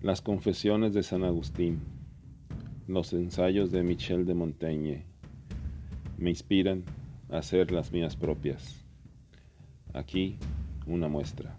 Las confesiones de San Agustín, los ensayos de Michel de Montaigne, me inspiran a hacer las mías propias. Aquí una muestra.